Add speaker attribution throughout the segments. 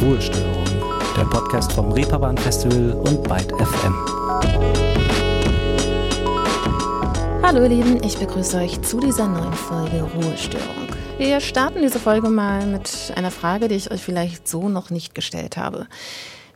Speaker 1: Ruhestörung, der Podcast vom Reeperbahn Festival und Byte FM.
Speaker 2: Hallo ihr Lieben, ich begrüße euch zu dieser neuen Folge Ruhestörung. Wir starten diese Folge mal mit einer Frage, die ich euch vielleicht so noch nicht gestellt habe.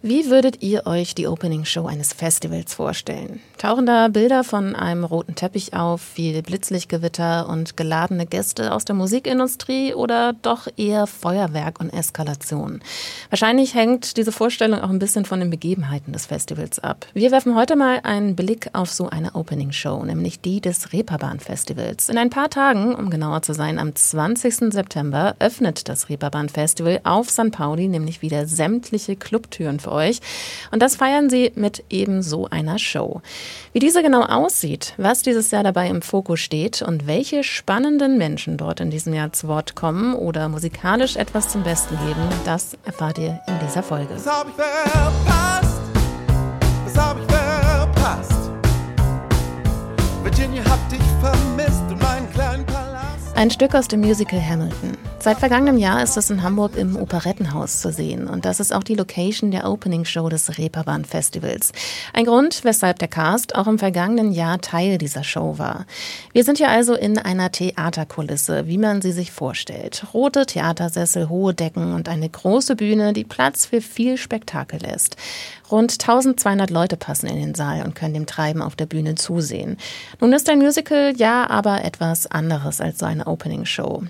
Speaker 2: Wie würdet ihr euch die Opening Show eines Festivals vorstellen? Tauchen da Bilder von einem roten Teppich auf, viel Blitzlichtgewitter und geladene Gäste aus der Musikindustrie oder doch eher Feuerwerk und Eskalation? Wahrscheinlich hängt diese Vorstellung auch ein bisschen von den Begebenheiten des Festivals ab. Wir werfen heute mal einen Blick auf so eine Opening Show, nämlich die des Reeperbahn Festivals. In ein paar Tagen, um genauer zu sein, am 20. September öffnet das Reeperbahn Festival auf St. Pauli nämlich wieder sämtliche Clubtüren für euch. Und das feiern sie mit eben so einer Show. Wie diese genau aussieht, was dieses Jahr dabei im Fokus steht und welche spannenden Menschen dort in diesem Jahr zu Wort kommen oder musikalisch etwas zum Besten geben, das erfahrt ihr in dieser Folge. Das hab ich verpasst. Das hab ich verpasst. Ein Stück aus dem Musical Hamilton. Seit vergangenem Jahr ist es in Hamburg im Operettenhaus zu sehen und das ist auch die Location der Opening Show des Reeperbahn Festivals. Ein Grund, weshalb der Cast auch im vergangenen Jahr Teil dieser Show war. Wir sind hier also in einer Theaterkulisse, wie man sie sich vorstellt. Rote Theatersessel, hohe Decken und eine große Bühne, die Platz für viel Spektakel lässt. Rund 1200 Leute passen in den Saal und können dem Treiben auf der Bühne zusehen. Nun ist ein Musical ja aber etwas anderes als so eine Opening Show.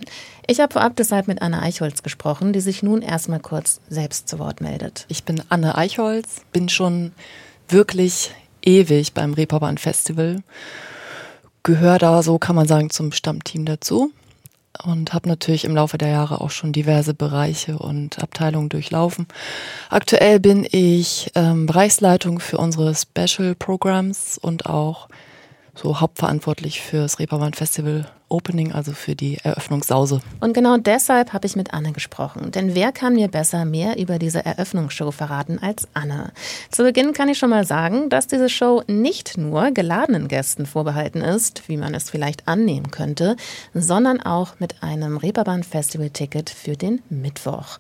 Speaker 2: Ich habe vorab deshalb mit Anne Eichholz gesprochen, die sich nun erstmal kurz selbst zu Wort meldet.
Speaker 3: Ich bin Anne Eichholz, bin schon wirklich ewig beim Reeperbahn Festival, gehöre da, so kann man sagen, zum Stammteam dazu und habe natürlich im Laufe der Jahre auch schon diverse Bereiche und Abteilungen durchlaufen. Aktuell bin ich ähm, Bereichsleitung für unsere Special Programs und auch so hauptverantwortlich für das Reeperbahn Festival Opening, also für die Eröffnungssause.
Speaker 2: Und genau deshalb habe ich mit Anne gesprochen. Denn wer kann mir besser mehr über diese Eröffnungsshow verraten als Anne? Zu Beginn kann ich schon mal sagen, dass diese Show nicht nur geladenen Gästen vorbehalten ist, wie man es vielleicht annehmen könnte, sondern auch mit einem Reeperbahn Festival Ticket für den Mittwoch.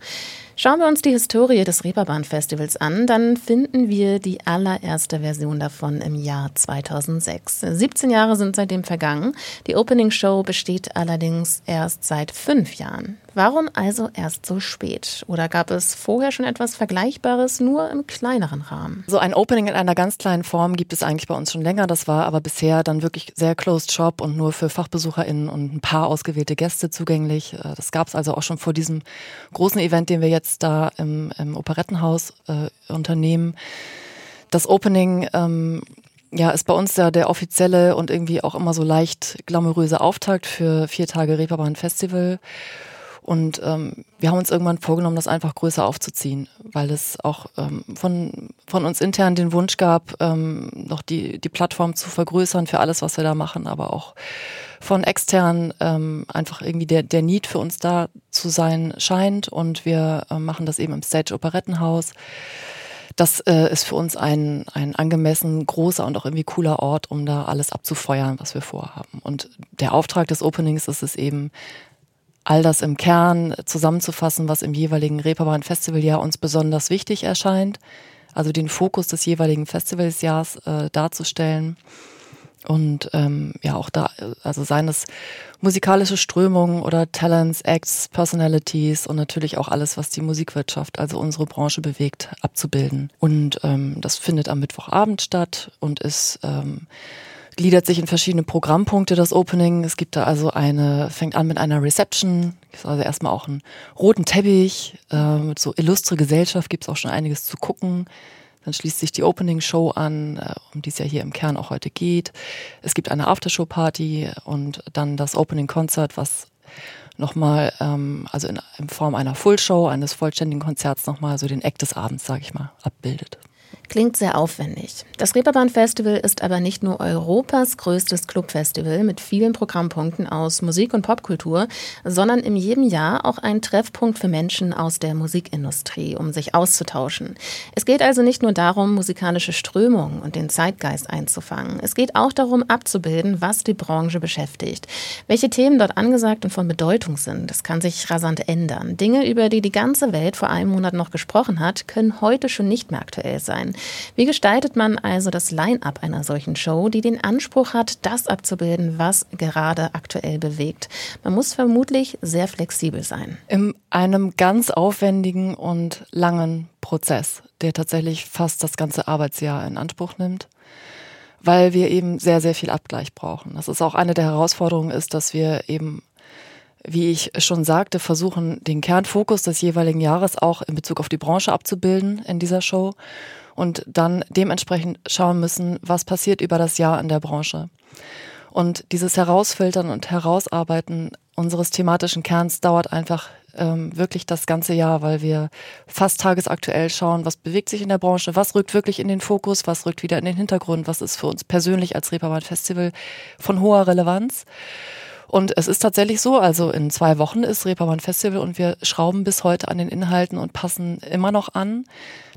Speaker 2: Schauen wir uns die Historie des Reeperbahn Festivals an, dann finden wir die allererste Version davon im Jahr 2006. 17 Jahre sind seitdem vergangen. Die Opening Show besteht allerdings erst seit fünf Jahren. Warum also erst so spät? Oder gab es vorher schon etwas Vergleichbares, nur im kleineren Rahmen?
Speaker 3: So ein Opening in einer ganz kleinen Form gibt es eigentlich bei uns schon länger. Das war aber bisher dann wirklich sehr closed shop und nur für FachbesucherInnen und ein paar ausgewählte Gäste zugänglich. Äh, das gab es also auch schon vor diesem großen Event, den wir jetzt da im, im Operettenhaus äh, unternehmen. Das Opening ähm, ja, ist bei uns ja der offizielle und irgendwie auch immer so leicht glamouröse Auftakt für vier Tage Reeperbahn Festival. Und ähm, wir haben uns irgendwann vorgenommen, das einfach größer aufzuziehen, weil es auch ähm, von, von uns intern den Wunsch gab, ähm, noch die, die Plattform zu vergrößern für alles, was wir da machen, aber auch von extern ähm, einfach irgendwie der, der Need für uns da zu sein scheint. Und wir äh, machen das eben im Stage Operettenhaus. Das äh, ist für uns ein, ein angemessen großer und auch irgendwie cooler Ort, um da alles abzufeuern, was wir vorhaben. Und der Auftrag des Openings ist es eben, all das im Kern zusammenzufassen, was im jeweiligen Reeperbahn Festivaljahr uns besonders wichtig erscheint. Also den Fokus des jeweiligen Festivalsjahrs äh, darzustellen und ähm, ja auch da, also seien es musikalische Strömungen oder Talents, Acts, Personalities und natürlich auch alles, was die Musikwirtschaft, also unsere Branche bewegt, abzubilden. Und ähm, das findet am Mittwochabend statt und ist ähm, gliedert sich in verschiedene Programmpunkte, das Opening. Es gibt da also eine, fängt an mit einer Reception, ist also erstmal auch einen roten Teppich, äh, mit so illustre Gesellschaft gibt's auch schon einiges zu gucken. Dann schließt sich die Opening-Show an, äh, um die es ja hier im Kern auch heute geht. Es gibt eine Aftershow-Party und dann das Opening-Konzert, was nochmal, ähm, also in, in Form einer Full-Show, eines vollständigen Konzerts nochmal so den Eck des Abends, sage ich mal, abbildet.
Speaker 2: Klingt sehr aufwendig. Das Reeperbahn Festival ist aber nicht nur Europas größtes Clubfestival mit vielen Programmpunkten aus Musik und Popkultur, sondern in jedem Jahr auch ein Treffpunkt für Menschen aus der Musikindustrie, um sich auszutauschen. Es geht also nicht nur darum, musikalische Strömungen und den Zeitgeist einzufangen. Es geht auch darum, abzubilden, was die Branche beschäftigt. Welche Themen dort angesagt und von Bedeutung sind, das kann sich rasant ändern. Dinge, über die die ganze Welt vor einem Monat noch gesprochen hat, können heute schon nicht mehr aktuell sein. Wie gestaltet man also das Line-up einer solchen Show, die den Anspruch hat, das abzubilden, was gerade aktuell bewegt? Man muss vermutlich sehr flexibel sein.
Speaker 3: In einem ganz aufwendigen und langen Prozess, der tatsächlich fast das ganze Arbeitsjahr in Anspruch nimmt weil wir eben sehr, sehr viel Abgleich brauchen. Das ist auch eine der Herausforderungen ist, dass wir eben wie ich schon sagte, versuchen, den Kernfokus des jeweiligen Jahres auch in Bezug auf die Branche abzubilden in dieser Show und dann dementsprechend schauen müssen, was passiert über das Jahr in der Branche. Und dieses Herausfiltern und Herausarbeiten unseres thematischen Kerns dauert einfach ähm, wirklich das ganze Jahr, weil wir fast tagesaktuell schauen, was bewegt sich in der Branche, was rückt wirklich in den Fokus, was rückt wieder in den Hintergrund, was ist für uns persönlich als Reeperbahn Festival von hoher Relevanz. Und es ist tatsächlich so, also in zwei Wochen ist Reeperbahn Festival und wir schrauben bis heute an den Inhalten und passen immer noch an.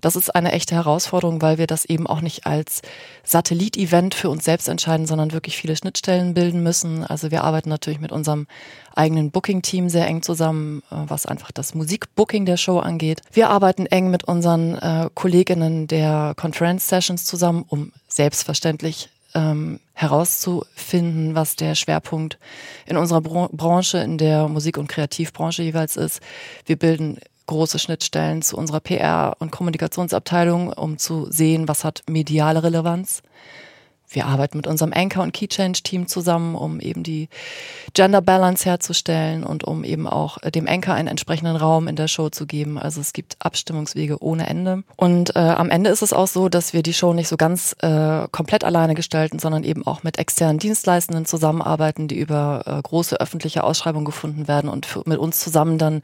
Speaker 3: Das ist eine echte Herausforderung, weil wir das eben auch nicht als Satellit-Event für uns selbst entscheiden, sondern wirklich viele Schnittstellen bilden müssen. Also wir arbeiten natürlich mit unserem eigenen Booking-Team sehr eng zusammen, äh, was einfach das Musikbooking der Show angeht. Wir arbeiten eng mit unseren äh, Kolleginnen der Conference Sessions zusammen, um selbstverständlich ähm, herauszufinden, was der Schwerpunkt in unserer Branche, in der Musik- und Kreativbranche jeweils ist. Wir bilden große Schnittstellen zu unserer PR- und Kommunikationsabteilung, um zu sehen, was hat mediale Relevanz wir arbeiten mit unserem Anchor- und Keychange-Team zusammen, um eben die Gender Balance herzustellen und um eben auch äh, dem Anchor einen entsprechenden Raum in der Show zu geben. Also es gibt Abstimmungswege ohne Ende. Und äh, am Ende ist es auch so, dass wir die Show nicht so ganz äh, komplett alleine gestalten, sondern eben auch mit externen Dienstleistenden zusammenarbeiten, die über äh, große öffentliche Ausschreibungen gefunden werden und für, mit uns zusammen dann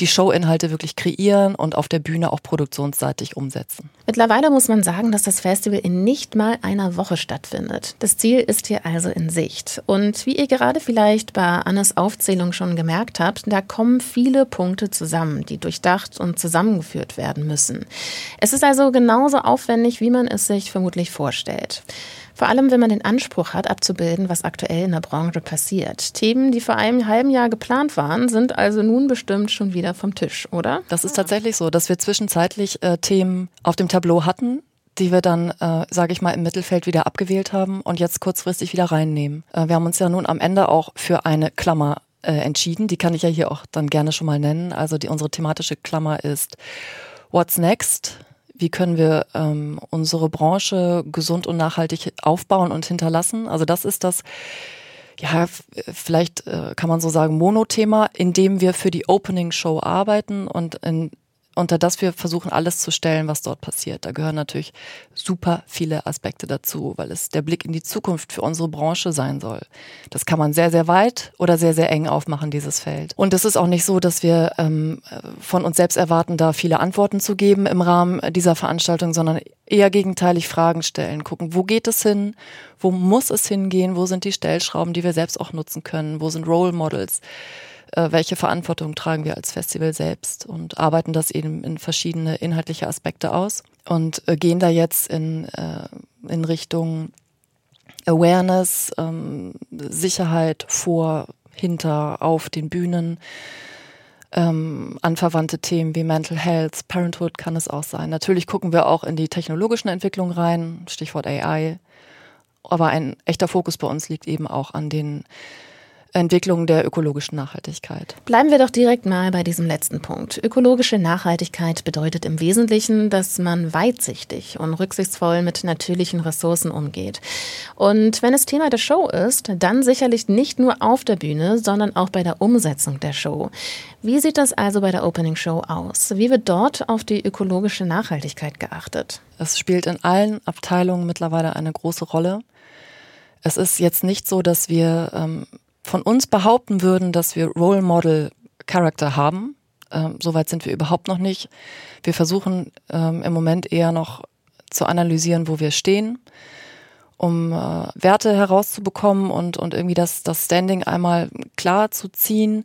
Speaker 3: die Showinhalte wirklich kreieren und auf der Bühne auch produktionsseitig umsetzen.
Speaker 2: Mittlerweile muss man sagen, dass das Festival in nicht mal einer Woche stattfindet stattfindet. Das Ziel ist hier also in Sicht. Und wie ihr gerade vielleicht bei Annes Aufzählung schon gemerkt habt, da kommen viele Punkte zusammen, die durchdacht und zusammengeführt werden müssen. Es ist also genauso aufwendig, wie man es sich vermutlich vorstellt. Vor allem, wenn man den Anspruch hat, abzubilden, was aktuell in der Branche passiert. Themen, die vor einem halben Jahr geplant waren, sind also nun bestimmt schon wieder vom Tisch, oder?
Speaker 3: Das ist tatsächlich so, dass wir zwischenzeitlich äh, Themen auf dem Tableau hatten, die wir dann, äh, sage ich mal, im Mittelfeld wieder abgewählt haben und jetzt kurzfristig wieder reinnehmen. Äh, wir haben uns ja nun am Ende auch für eine Klammer äh, entschieden. Die kann ich ja hier auch dann gerne schon mal nennen. Also die unsere thematische Klammer ist What's Next? Wie können wir ähm, unsere Branche gesund und nachhaltig aufbauen und hinterlassen? Also das ist das, ja, vielleicht äh, kann man so sagen, Monothema, in dem wir für die Opening Show arbeiten und in unter das wir versuchen, alles zu stellen, was dort passiert. Da gehören natürlich super viele Aspekte dazu, weil es der Blick in die Zukunft für unsere Branche sein soll. Das kann man sehr, sehr weit oder sehr, sehr eng aufmachen, dieses Feld. Und es ist auch nicht so, dass wir ähm, von uns selbst erwarten, da viele Antworten zu geben im Rahmen dieser Veranstaltung, sondern eher gegenteilig Fragen stellen, gucken, wo geht es hin, wo muss es hingehen, wo sind die Stellschrauben, die wir selbst auch nutzen können, wo sind Role Models äh, welche Verantwortung tragen wir als Festival selbst und arbeiten das eben in verschiedene inhaltliche Aspekte aus und äh, gehen da jetzt in, äh, in Richtung Awareness, ähm, Sicherheit vor, hinter, auf den Bühnen. Ähm, anverwandte Themen wie Mental Health, Parenthood kann es auch sein. Natürlich gucken wir auch in die technologischen Entwicklungen rein, Stichwort AI. Aber ein echter Fokus bei uns liegt eben auch an den Entwicklung der ökologischen Nachhaltigkeit.
Speaker 2: Bleiben wir doch direkt mal bei diesem letzten Punkt. Ökologische Nachhaltigkeit bedeutet im Wesentlichen, dass man weitsichtig und rücksichtsvoll mit natürlichen Ressourcen umgeht. Und wenn es Thema der Show ist, dann sicherlich nicht nur auf der Bühne, sondern auch bei der Umsetzung der Show. Wie sieht das also bei der Opening Show aus? Wie wird dort auf die ökologische Nachhaltigkeit geachtet?
Speaker 3: Es spielt in allen Abteilungen mittlerweile eine große Rolle. Es ist jetzt nicht so, dass wir ähm, von uns behaupten würden, dass wir Role Model Character haben. Ähm, Soweit sind wir überhaupt noch nicht. Wir versuchen ähm, im Moment eher noch zu analysieren, wo wir stehen, um äh, Werte herauszubekommen und, und irgendwie das, das Standing einmal klar zu ziehen.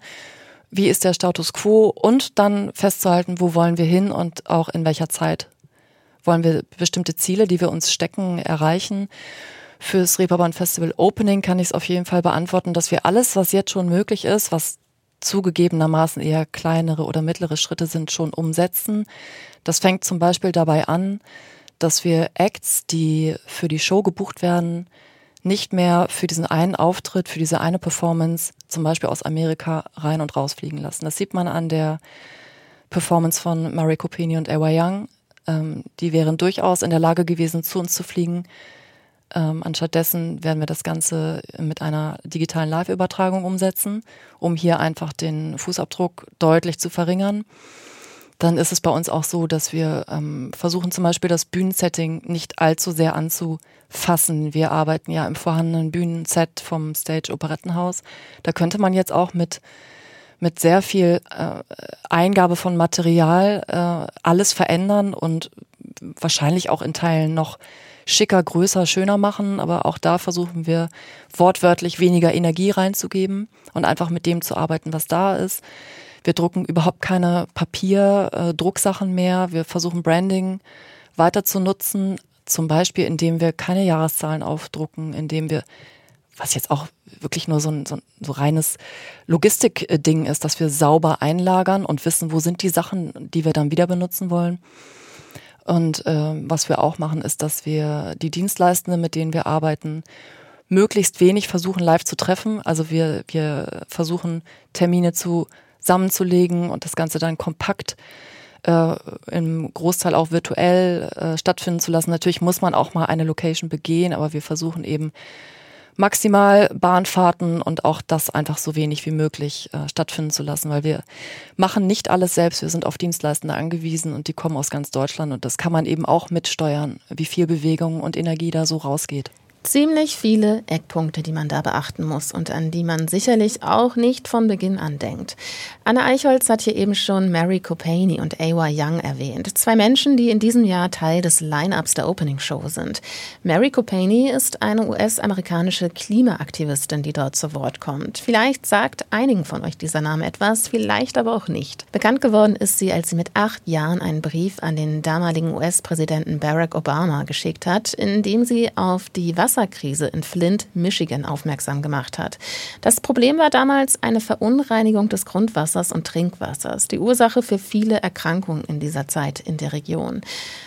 Speaker 3: Wie ist der Status quo und dann festzuhalten, wo wollen wir hin und auch in welcher Zeit wollen wir bestimmte Ziele, die wir uns stecken, erreichen. Fürs Reeperbahn Festival Opening kann ich es auf jeden Fall beantworten, dass wir alles, was jetzt schon möglich ist, was zugegebenermaßen eher kleinere oder mittlere Schritte sind, schon umsetzen. Das fängt zum Beispiel dabei an, dass wir Acts, die für die Show gebucht werden, nicht mehr für diesen einen Auftritt, für diese eine Performance, zum Beispiel aus Amerika, rein und rausfliegen lassen. Das sieht man an der Performance von Mary Copini und Ewa Young. Ähm, die wären durchaus in der Lage gewesen, zu uns zu fliegen. Ähm, anstattdessen werden wir das Ganze mit einer digitalen Live-Übertragung umsetzen, um hier einfach den Fußabdruck deutlich zu verringern. Dann ist es bei uns auch so, dass wir ähm, versuchen zum Beispiel das Bühnensetting nicht allzu sehr anzufassen. Wir arbeiten ja im vorhandenen Bühnenset vom Stage Operettenhaus. Da könnte man jetzt auch mit mit sehr viel äh, Eingabe von Material äh, alles verändern und wahrscheinlich auch in Teilen noch schicker, größer, schöner machen. Aber auch da versuchen wir wortwörtlich weniger Energie reinzugeben und einfach mit dem zu arbeiten, was da ist. Wir drucken überhaupt keine Papierdrucksachen äh, mehr. Wir versuchen Branding weiter zu nutzen, zum Beispiel indem wir keine Jahreszahlen aufdrucken, indem wir, was jetzt auch wirklich nur so ein, so ein so reines Logistikding ist, dass wir sauber einlagern und wissen, wo sind die Sachen, die wir dann wieder benutzen wollen. Und äh, was wir auch machen, ist, dass wir die Dienstleistenden, mit denen wir arbeiten, möglichst wenig versuchen, live zu treffen. Also wir, wir versuchen, Termine zusammenzulegen und das Ganze dann kompakt äh, im Großteil auch virtuell äh, stattfinden zu lassen. Natürlich muss man auch mal eine Location begehen, aber wir versuchen eben maximal Bahnfahrten und auch das einfach so wenig wie möglich äh, stattfinden zu lassen, weil wir machen nicht alles selbst. Wir sind auf Dienstleistende angewiesen und die kommen aus ganz Deutschland und das kann man eben auch mitsteuern, wie viel Bewegung und Energie da so rausgeht.
Speaker 2: Ziemlich viele Eckpunkte, die man da beachten muss und an die man sicherlich auch nicht von Beginn an denkt. Anne Eichholz hat hier eben schon Mary Copani und Awa Young erwähnt. Zwei Menschen, die in diesem Jahr Teil des Line-Ups der Opening Show sind. Mary Copani ist eine US-amerikanische Klimaaktivistin, die dort zu Wort kommt. Vielleicht sagt einigen von euch dieser Name etwas, vielleicht aber auch nicht. Bekannt geworden ist sie, als sie mit acht Jahren einen Brief an den damaligen US-Präsidenten Barack Obama geschickt hat, in dem sie auf die Wasser Wasserkrise in Flint, Michigan aufmerksam gemacht hat. Das Problem war damals eine Verunreinigung des Grundwassers und Trinkwassers, die Ursache für viele Erkrankungen in dieser Zeit in der Region.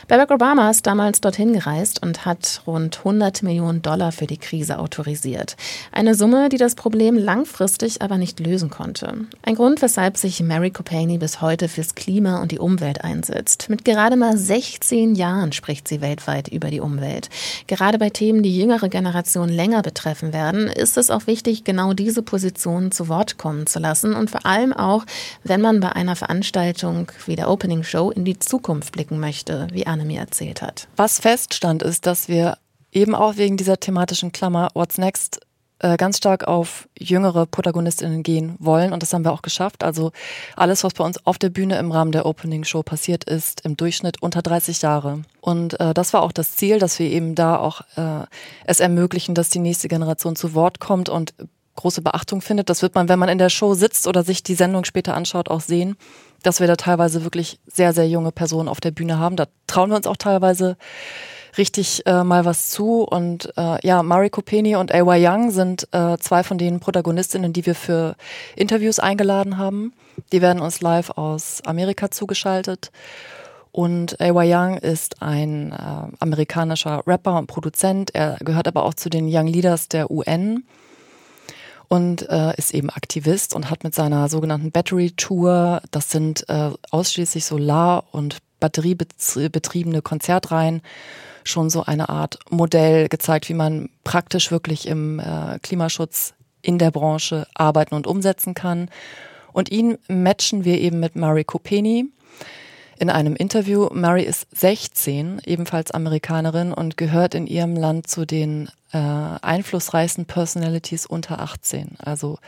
Speaker 2: Barack Obama ist damals dorthin gereist und hat rund 100 Millionen Dollar für die Krise autorisiert. Eine Summe, die das Problem langfristig aber nicht lösen konnte. Ein Grund, weshalb sich Mary Copani bis heute fürs Klima und die Umwelt einsetzt. Mit gerade mal 16 Jahren spricht sie weltweit über die Umwelt. Gerade bei Themen, die jüngere jüngere Generation länger betreffen werden, ist es auch wichtig, genau diese Positionen zu Wort kommen zu lassen und vor allem auch, wenn man bei einer Veranstaltung wie der Opening Show in die Zukunft blicken möchte, wie Anne mir erzählt hat.
Speaker 3: Was feststand, ist, dass wir eben auch wegen dieser thematischen Klammer What's Next äh, ganz stark auf jüngere Protagonistinnen gehen wollen und das haben wir auch geschafft. Also alles, was bei uns auf der Bühne im Rahmen der Opening Show passiert ist, im Durchschnitt unter 30 Jahre. Und äh, das war auch das Ziel, dass wir eben da auch äh, es ermöglichen, dass die nächste Generation zu Wort kommt und große Beachtung findet. Das wird man, wenn man in der Show sitzt oder sich die Sendung später anschaut, auch sehen, dass wir da teilweise wirklich sehr, sehr junge Personen auf der Bühne haben. Da trauen wir uns auch teilweise richtig äh, mal was zu. Und äh, ja, Mari Kopeni und A.Y. Young sind äh, zwei von den Protagonistinnen, die wir für Interviews eingeladen haben. Die werden uns live aus Amerika zugeschaltet. Und A.Y. Young ist ein äh, amerikanischer Rapper und Produzent. Er gehört aber auch zu den Young Leaders der UN und äh, ist eben Aktivist und hat mit seiner sogenannten Battery Tour, das sind äh, ausschließlich Solar- und batteriebetriebene Konzertreihen, schon so eine Art Modell gezeigt, wie man praktisch wirklich im äh, Klimaschutz in der Branche arbeiten und umsetzen kann. Und ihn matchen wir eben mit Mary Kopeni in einem Interview. Mary ist 16, ebenfalls Amerikanerin und gehört in ihrem Land zu den äh, einflussreichsten Personalities unter 18. Also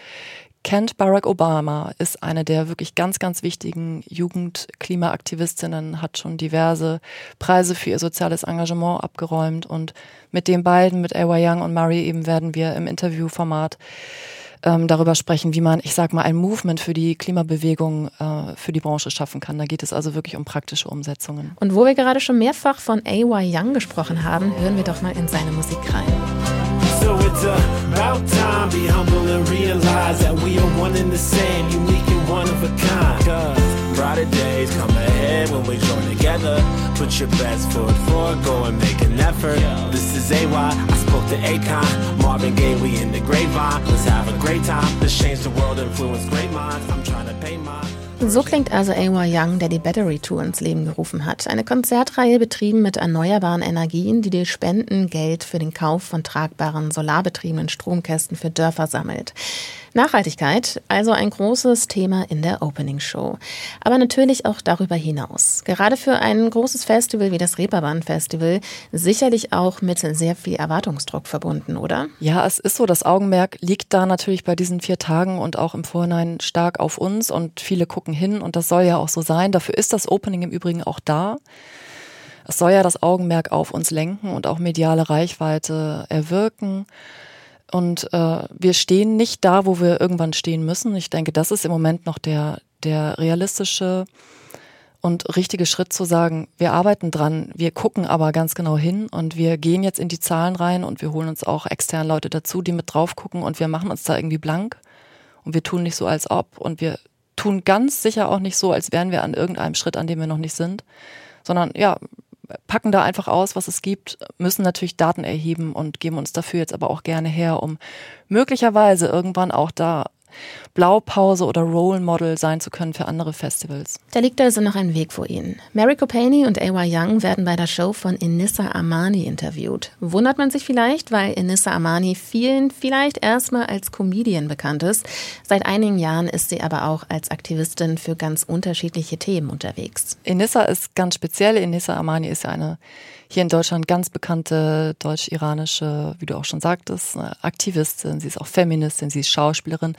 Speaker 3: kennt Barack Obama, ist eine der wirklich ganz, ganz wichtigen Jugendklimaaktivistinnen, hat schon diverse Preise für ihr soziales Engagement abgeräumt und mit den beiden, mit Awa Young und Murray eben werden wir im Interviewformat ähm, darüber sprechen, wie man, ich sag mal, ein Movement für die Klimabewegung äh, für die Branche schaffen kann. Da geht es also wirklich um praktische Umsetzungen.
Speaker 2: Und wo wir gerade schon mehrfach von A.Y. Young gesprochen haben, hören wir doch mal in seine Musik rein. So it's about time, be humble and realize that we are one and the same, unique and one of a kind. Cause brighter days come ahead when we join together. Put your best foot forward, go and make an effort. This is AY, I spoke to Akon, Marvin Gaye, we in the grapevine. Let's have a great time, let's change the world, influence great minds. I'm trying to. So klingt also A.Y. Young, der die Battery Tour ins Leben gerufen hat. Eine Konzertreihe betrieben mit erneuerbaren Energien, die die Spenden Geld für den Kauf von tragbaren solarbetriebenen Stromkästen für Dörfer sammelt. Nachhaltigkeit, also ein großes Thema in der Opening Show. Aber natürlich auch darüber hinaus. Gerade für ein großes Festival wie das Reeperbahn Festival sicherlich auch mit sehr viel Erwartungsdruck verbunden, oder?
Speaker 3: Ja, es ist so. Das Augenmerk liegt da natürlich bei diesen vier Tagen und auch im Vorhinein stark auf uns und viele gucken hin und das soll ja auch so sein. Dafür ist das Opening im Übrigen auch da. Es soll ja das Augenmerk auf uns lenken und auch mediale Reichweite erwirken. Und äh, wir stehen nicht da, wo wir irgendwann stehen müssen. Ich denke, das ist im Moment noch der, der realistische und richtige Schritt zu sagen, wir arbeiten dran, wir gucken aber ganz genau hin und wir gehen jetzt in die Zahlen rein und wir holen uns auch externe Leute dazu, die mit drauf gucken und wir machen uns da irgendwie blank und wir tun nicht so als ob und wir tun ganz sicher auch nicht so, als wären wir an irgendeinem Schritt, an dem wir noch nicht sind, sondern ja, packen da einfach aus, was es gibt, müssen natürlich Daten erheben und geben uns dafür jetzt aber auch gerne her, um möglicherweise irgendwann auch da Blaupause oder Role Model sein zu können für andere Festivals.
Speaker 2: Da liegt also noch ein Weg vor Ihnen. Mary Copani und A.Y. Young werden bei der Show von Inissa Armani interviewt. Wundert man sich vielleicht, weil Inissa Armani vielen vielleicht erstmal als Comedian bekannt ist. Seit einigen Jahren ist sie aber auch als Aktivistin für ganz unterschiedliche Themen unterwegs.
Speaker 3: Inissa ist ganz speziell. Inissa Armani ist ja eine hier in Deutschland ganz bekannte deutsch-iranische, wie du auch schon sagtest, Aktivistin. Sie ist auch Feministin, sie ist Schauspielerin,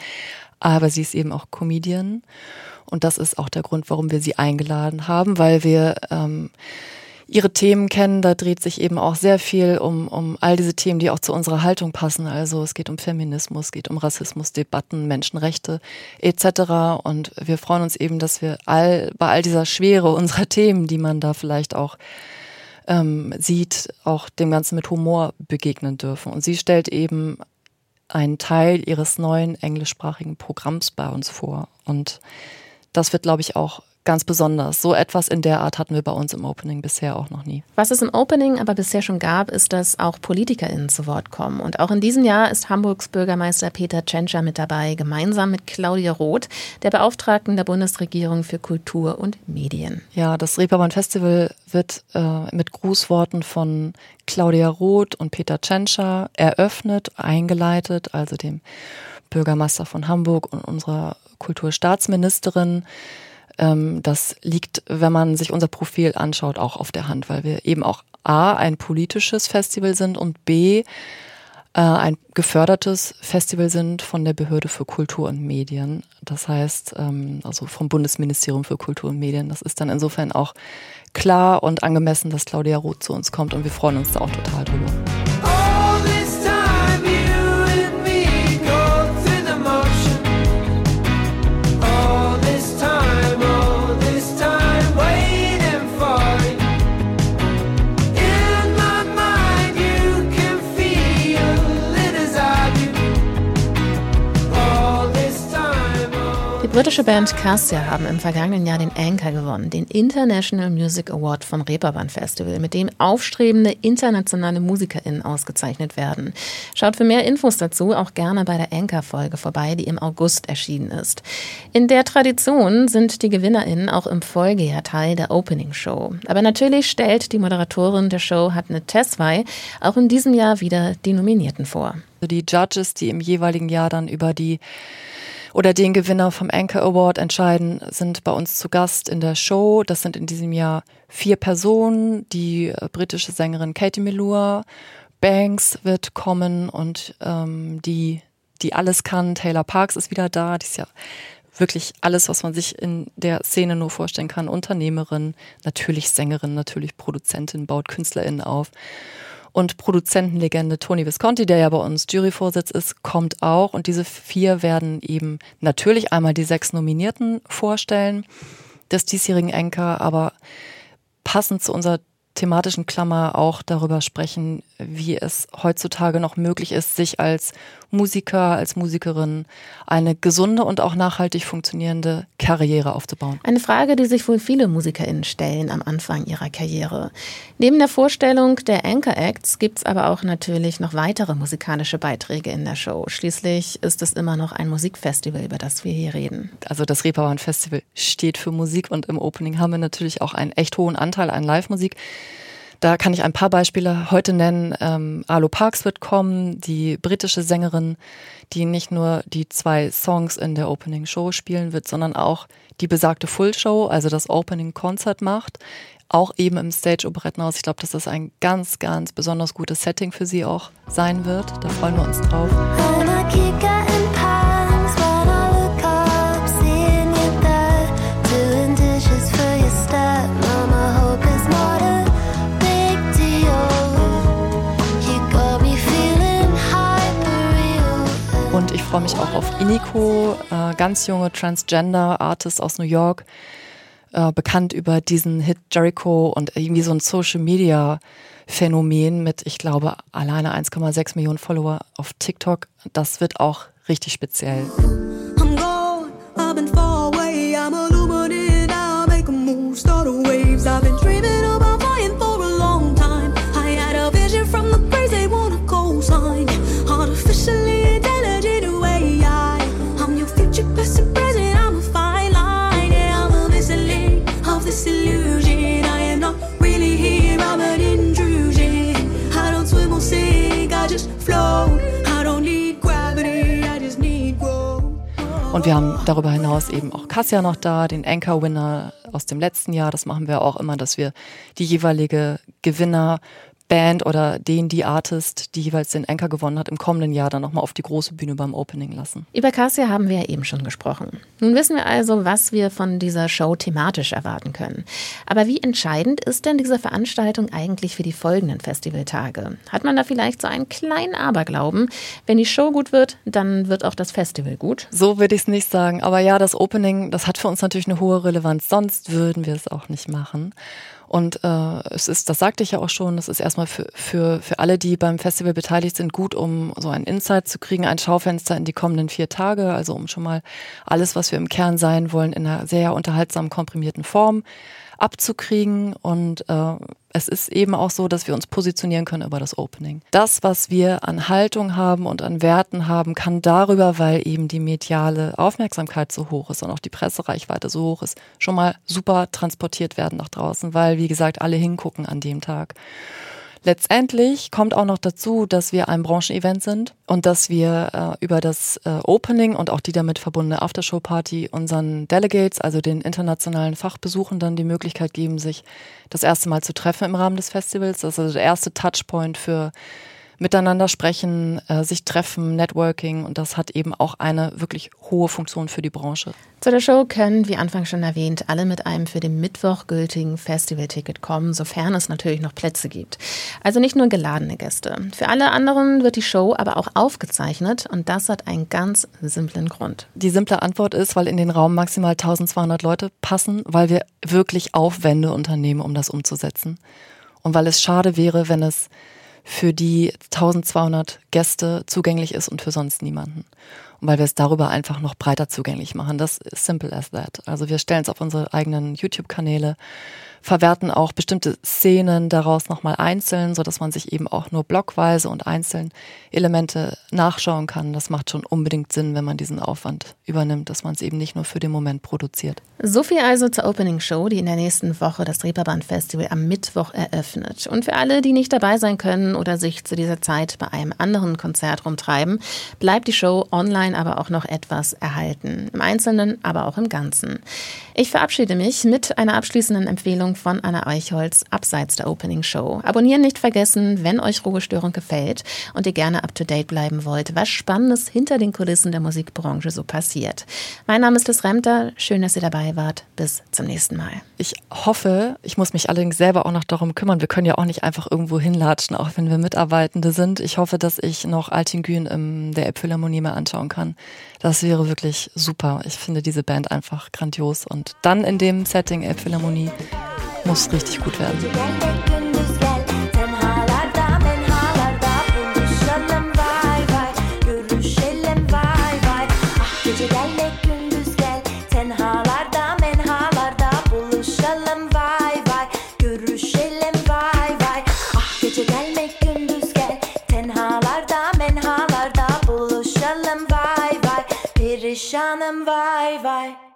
Speaker 3: aber sie ist eben auch Comedian. Und das ist auch der Grund, warum wir sie eingeladen haben, weil wir ähm, ihre Themen kennen. Da dreht sich eben auch sehr viel um, um all diese Themen, die auch zu unserer Haltung passen. Also es geht um Feminismus, es geht um Rassismus, Debatten, Menschenrechte etc. Und wir freuen uns eben, dass wir all bei all dieser Schwere unserer Themen, die man da vielleicht auch ähm, sieht, auch dem Ganzen mit Humor begegnen dürfen. Und sie stellt eben einen Teil ihres neuen englischsprachigen Programms bei uns vor. Und das wird, glaube ich, auch ganz besonders. So etwas in der Art hatten wir bei uns im Opening bisher auch noch nie.
Speaker 2: Was es im Opening aber bisher schon gab, ist, dass auch PolitikerInnen zu Wort kommen. Und auch in diesem Jahr ist Hamburgs Bürgermeister Peter Tschentscher mit dabei, gemeinsam mit Claudia Roth, der Beauftragten der Bundesregierung für Kultur und Medien.
Speaker 3: Ja, das Reeperbahn Festival wird äh, mit Grußworten von Claudia Roth und Peter Tschentscher eröffnet, eingeleitet, also dem Bürgermeister von Hamburg und unserer Kulturstaatsministerin. Ähm, das liegt, wenn man sich unser Profil anschaut, auch auf der Hand, weil wir eben auch A, ein politisches Festival sind und B, äh, ein gefördertes Festival sind von der Behörde für Kultur und Medien. Das heißt, ähm, also vom Bundesministerium für Kultur und Medien. Das ist dann insofern auch klar und angemessen, dass Claudia Roth zu uns kommt und wir freuen uns da auch total drüber.
Speaker 2: Britische Band Cassia haben im vergangenen Jahr den Anchor gewonnen, den International Music Award vom Reeperbahn Festival, mit dem aufstrebende internationale MusikerInnen ausgezeichnet werden. Schaut für mehr Infos dazu auch gerne bei der Anchor-Folge vorbei, die im August erschienen ist. In der Tradition sind die GewinnerInnen auch im Folgejahr Teil der Opening Show. Aber natürlich stellt die Moderatorin der Show Hatne Tesfai auch in diesem Jahr wieder die Nominierten vor.
Speaker 3: Die Judges, die im jeweiligen Jahr dann über die oder den Gewinner vom Anchor Award entscheiden, sind bei uns zu Gast in der Show. Das sind in diesem Jahr vier Personen. Die äh, britische Sängerin Katie Melua, Banks wird kommen und ähm, die die alles kann. Taylor Parks ist wieder da, die ist ja wirklich alles, was man sich in der Szene nur vorstellen kann. Unternehmerin, natürlich Sängerin, natürlich Produzentin, baut KünstlerInnen auf. Und Produzentenlegende Tony Visconti, der ja bei uns Juryvorsitz ist, kommt auch. Und diese vier werden eben natürlich einmal die sechs Nominierten vorstellen des diesjährigen Anchor, aber passend zu unserer thematischen Klammer auch darüber sprechen, wie es heutzutage noch möglich ist, sich als Musiker, als Musikerin eine gesunde und auch nachhaltig funktionierende Karriere aufzubauen.
Speaker 2: Eine Frage, die sich wohl viele MusikerInnen stellen am Anfang ihrer Karriere. Neben der Vorstellung der Anchor Acts gibt es aber auch natürlich noch weitere musikalische Beiträge in der Show. Schließlich ist es immer noch ein Musikfestival, über das wir hier reden.
Speaker 3: Also das Reeperbahn Festival steht für Musik und im Opening haben wir natürlich auch einen echt hohen Anteil an Live-Musik. Da kann ich ein paar Beispiele heute nennen. Ähm, Alo Parks wird kommen, die britische Sängerin, die nicht nur die zwei Songs in der Opening Show spielen wird, sondern auch die besagte Full Show, also das Opening Concert macht. Auch eben im Stage Operettenhaus. Ich glaube, dass das ein ganz, ganz besonders gutes Setting für sie auch sein wird. Da freuen wir uns drauf. Freue mich auch auf Iniko, äh, ganz junge Transgender Artist aus New York, äh, bekannt über diesen Hit Jericho und irgendwie so ein Social Media Phänomen mit, ich glaube, alleine 1,6 Millionen Follower auf TikTok. Das wird auch richtig speziell. Wir haben darüber hinaus eben auch Kassia noch da, den Anchor-Winner aus dem letzten Jahr. Das machen wir auch immer, dass wir die jeweilige Gewinner Band oder den, die Artist, die jeweils den Anchor gewonnen hat, im kommenden Jahr dann nochmal auf die große Bühne beim Opening lassen.
Speaker 2: Über Cassia haben wir ja eben schon gesprochen. Nun wissen wir also, was wir von dieser Show thematisch erwarten können. Aber wie entscheidend ist denn diese Veranstaltung eigentlich für die folgenden Festivaltage? Hat man da vielleicht so einen kleinen Aberglauben? Wenn die Show gut wird, dann wird auch das Festival gut?
Speaker 3: So würde ich es nicht sagen. Aber ja, das Opening, das hat für uns natürlich eine hohe Relevanz. Sonst würden wir es auch nicht machen. Und äh, es ist, das sagte ich ja auch schon, es ist erstmal für, für, für alle, die beim Festival beteiligt sind, gut, um so ein Insight zu kriegen, ein Schaufenster in die kommenden vier Tage, also um schon mal alles, was wir im Kern sein wollen, in einer sehr unterhaltsamen, komprimierten Form abzukriegen. Und äh, es ist eben auch so, dass wir uns positionieren können über das Opening. Das, was wir an Haltung haben und an Werten haben, kann darüber, weil eben die mediale Aufmerksamkeit so hoch ist und auch die Pressereichweite so hoch ist, schon mal super transportiert werden nach draußen, weil, wie gesagt, alle hingucken an dem Tag. Letztendlich kommt auch noch dazu, dass wir ein Branchenevent sind und dass wir äh, über das äh, Opening und auch die damit verbundene Aftershow-Party unseren Delegates, also den internationalen Fachbesuchenden, die Möglichkeit geben, sich das erste Mal zu treffen im Rahmen des Festivals. Das ist also der erste Touchpoint für miteinander sprechen, äh, sich treffen, Networking und das hat eben auch eine wirklich hohe Funktion für die Branche.
Speaker 2: Zu der Show können, wie anfangs schon erwähnt, alle mit einem für den Mittwoch gültigen Festivalticket kommen, sofern es natürlich noch Plätze gibt. Also nicht nur geladene Gäste. Für alle anderen wird die Show aber auch aufgezeichnet und das hat einen ganz simplen Grund.
Speaker 3: Die simple Antwort ist, weil in den Raum maximal 1200 Leute passen, weil wir wirklich Aufwände unternehmen, um das umzusetzen. Und weil es schade wäre, wenn es für die 1200 Gäste zugänglich ist und für sonst niemanden. Und weil wir es darüber einfach noch breiter zugänglich machen. Das ist simple as that. Also wir stellen es auf unsere eigenen YouTube-Kanäle verwerten auch bestimmte Szenen daraus nochmal einzeln, so dass man sich eben auch nur blockweise und einzeln Elemente nachschauen kann. Das macht schon unbedingt Sinn, wenn man diesen Aufwand übernimmt, dass man es eben nicht nur für den Moment produziert.
Speaker 2: So viel also zur Opening Show, die in der nächsten Woche das Reeperbahn Festival am Mittwoch eröffnet. Und für alle, die nicht dabei sein können oder sich zu dieser Zeit bei einem anderen Konzert rumtreiben, bleibt die Show online aber auch noch etwas erhalten. Im Einzelnen, aber auch im Ganzen. Ich verabschiede mich mit einer abschließenden Empfehlung von Anna Eichholz abseits der Opening Show. Abonnieren nicht vergessen, wenn euch Ruhestörung gefällt und ihr gerne up to date bleiben wollt, was Spannendes hinter den Kulissen der Musikbranche so passiert. Mein Name ist Liz Remter. Schön, dass ihr dabei wart. Bis zum nächsten Mal.
Speaker 3: Ich hoffe, ich muss mich allerdings selber auch noch darum kümmern. Wir können ja auch nicht einfach irgendwo hinlatschen, auch wenn wir Mitarbeitende sind. Ich hoffe, dass ich noch Altingün in der Elbphilharmonie mehr anschauen kann. Das wäre wirklich super. Ich finde diese Band einfach grandios. Und dann in dem Setting Elbphilharmonie muss richtig gut werden.
Speaker 4: Perişanım vay vay